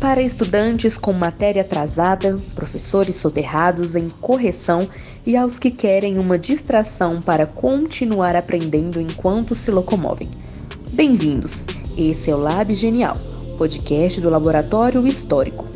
para estudantes com matéria atrasada, professores soterrados em correção e aos que querem uma distração para continuar aprendendo enquanto se locomovem. Bem-vindos! Esse é o Lab Genial, podcast do Laboratório Histórico.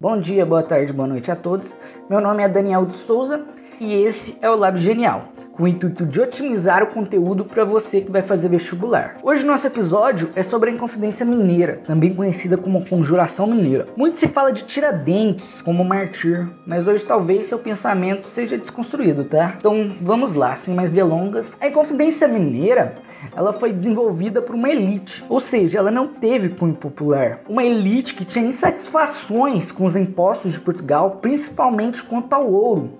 Bom dia, boa tarde, boa noite a todos. Meu nome é Daniel de Souza e esse é o Lab Genial com o intuito de otimizar o conteúdo para você que vai fazer vestibular. Hoje nosso episódio é sobre a Inconfidência Mineira, também conhecida como Conjuração Mineira. Muito se fala de Tiradentes como martir, mas hoje talvez seu pensamento seja desconstruído, tá? Então vamos lá, sem mais delongas. A Inconfidência Mineira ela foi desenvolvida por uma elite, ou seja, ela não teve cunho popular. Uma elite que tinha insatisfações com os impostos de Portugal, principalmente quanto ao ouro,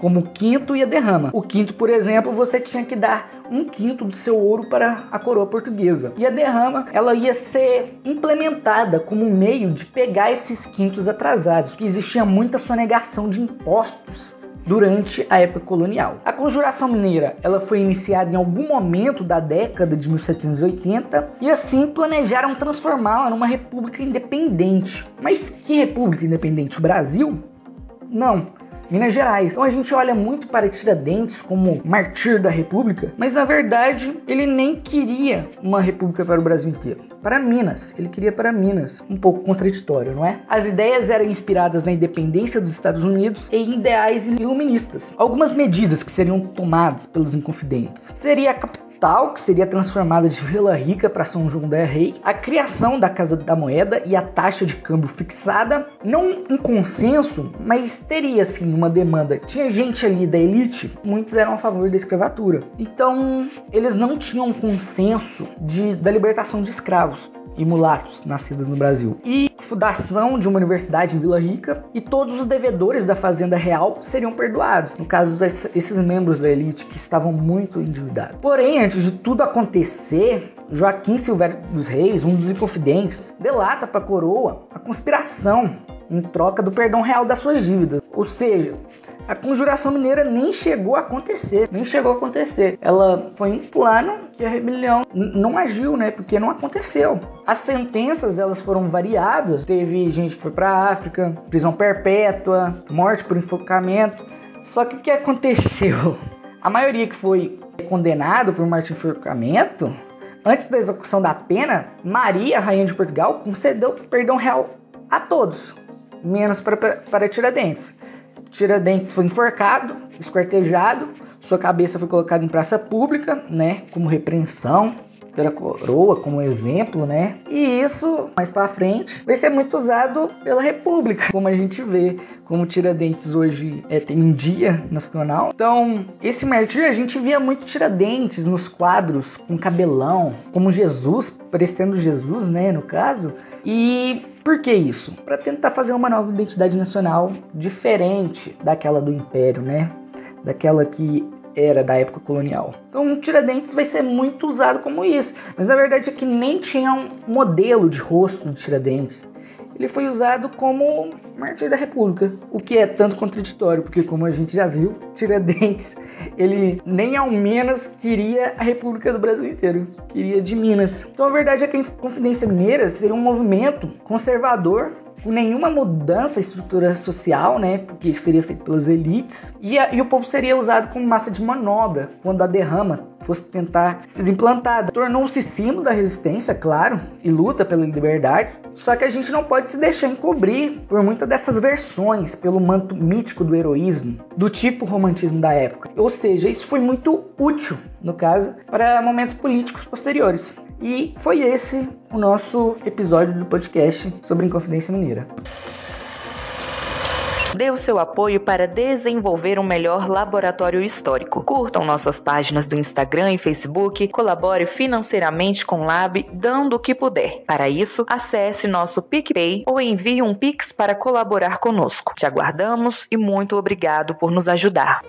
como o quinto e a derrama. O quinto, por exemplo, você tinha que dar um quinto do seu ouro para a coroa portuguesa. E a derrama, ela ia ser implementada como um meio de pegar esses quintos atrasados, que existia muita sonegação de impostos durante a época colonial. A Conjuração Mineira ela foi iniciada em algum momento da década de 1780 e assim planejaram transformá-la numa república independente. Mas que república independente? O Brasil? Não. Minas Gerais. Então a gente olha muito para Tiradentes como martir da República, mas na verdade ele nem queria uma república para o Brasil inteiro. Para Minas, ele queria para Minas. Um pouco contraditório, não é? As ideias eram inspiradas na independência dos Estados Unidos e ideais iluministas. Algumas medidas que seriam tomadas pelos inconfidentes seria a capital, que seria transformada de Vila Rica para São João del Rei, a criação da Casa da Moeda e a taxa de câmbio fixada, não um consenso, mas teria sim uma demanda. Tinha gente ali da elite, muitos eram a favor da escravatura. Então, eles não tinham um consenso de, da libertação de escravos e mulatos nascidos no Brasil. E fundação de uma universidade em Vila Rica e todos os devedores da fazenda real seriam perdoados, no caso desses membros da elite que estavam muito endividados. Porém, antes de tudo acontecer, Joaquim Silvério dos Reis, um dos inconfidentes, delata para a coroa a conspiração em troca do perdão real das suas dívidas. Ou seja, a conjuração mineira nem chegou a acontecer, nem chegou a acontecer. Ela foi um plano que a rebelião não agiu, né? Porque não aconteceu. As sentenças elas foram variadas. Teve gente que foi para África, prisão perpétua, morte por enforcamento. Só que o que aconteceu? A maioria que foi condenado por morte por enforcamento, antes da execução da pena, Maria, rainha de Portugal, concedeu perdão real a todos, menos para, para Tiradentes. Tiradentes foi enforcado, esquartejado, sua cabeça foi colocada em praça pública, né, como repreensão pela coroa, como exemplo, né? E isso, mais para frente, vai ser muito usado pela República, como a gente vê, como Tiradentes hoje é, tem um dia nacional. Então, esse martírio a gente via muito Tiradentes nos quadros com cabelão, como Jesus, parecendo Jesus, né, no caso. E por que isso? Para tentar fazer uma nova identidade nacional diferente daquela do Império, né? Daquela que era da época colonial. Então, Tiradentes vai ser muito usado como isso, mas na verdade é que nem tinha um modelo de rosto do Tiradentes. Ele foi usado como mártir da República, o que é tanto contraditório, porque como a gente já viu, Tiradentes ele nem ao menos queria a República do Brasil inteiro, queria de Minas. Então a verdade é que a Confidência Mineira seria um movimento conservador com nenhuma mudança estrutura social, né? Porque seria feito pelas elites. E, a, e o povo seria usado como massa de manobra quando a derrama fosse tentar ser implantada. Tornou-se símbolo da resistência, claro, e luta pela liberdade. Só que a gente não pode se deixar encobrir por muitas dessas versões pelo manto mítico do heroísmo, do tipo romantismo da época. Ou seja, isso foi muito útil, no caso, para momentos políticos posteriores. E foi esse o nosso episódio do podcast sobre Inconfidência Mineira. Dê o seu apoio para desenvolver um melhor laboratório histórico. Curtam nossas páginas do Instagram e Facebook, colabore financeiramente com o Lab, dando o que puder. Para isso, acesse nosso PicPay ou envie um Pix para colaborar conosco. Te aguardamos e muito obrigado por nos ajudar.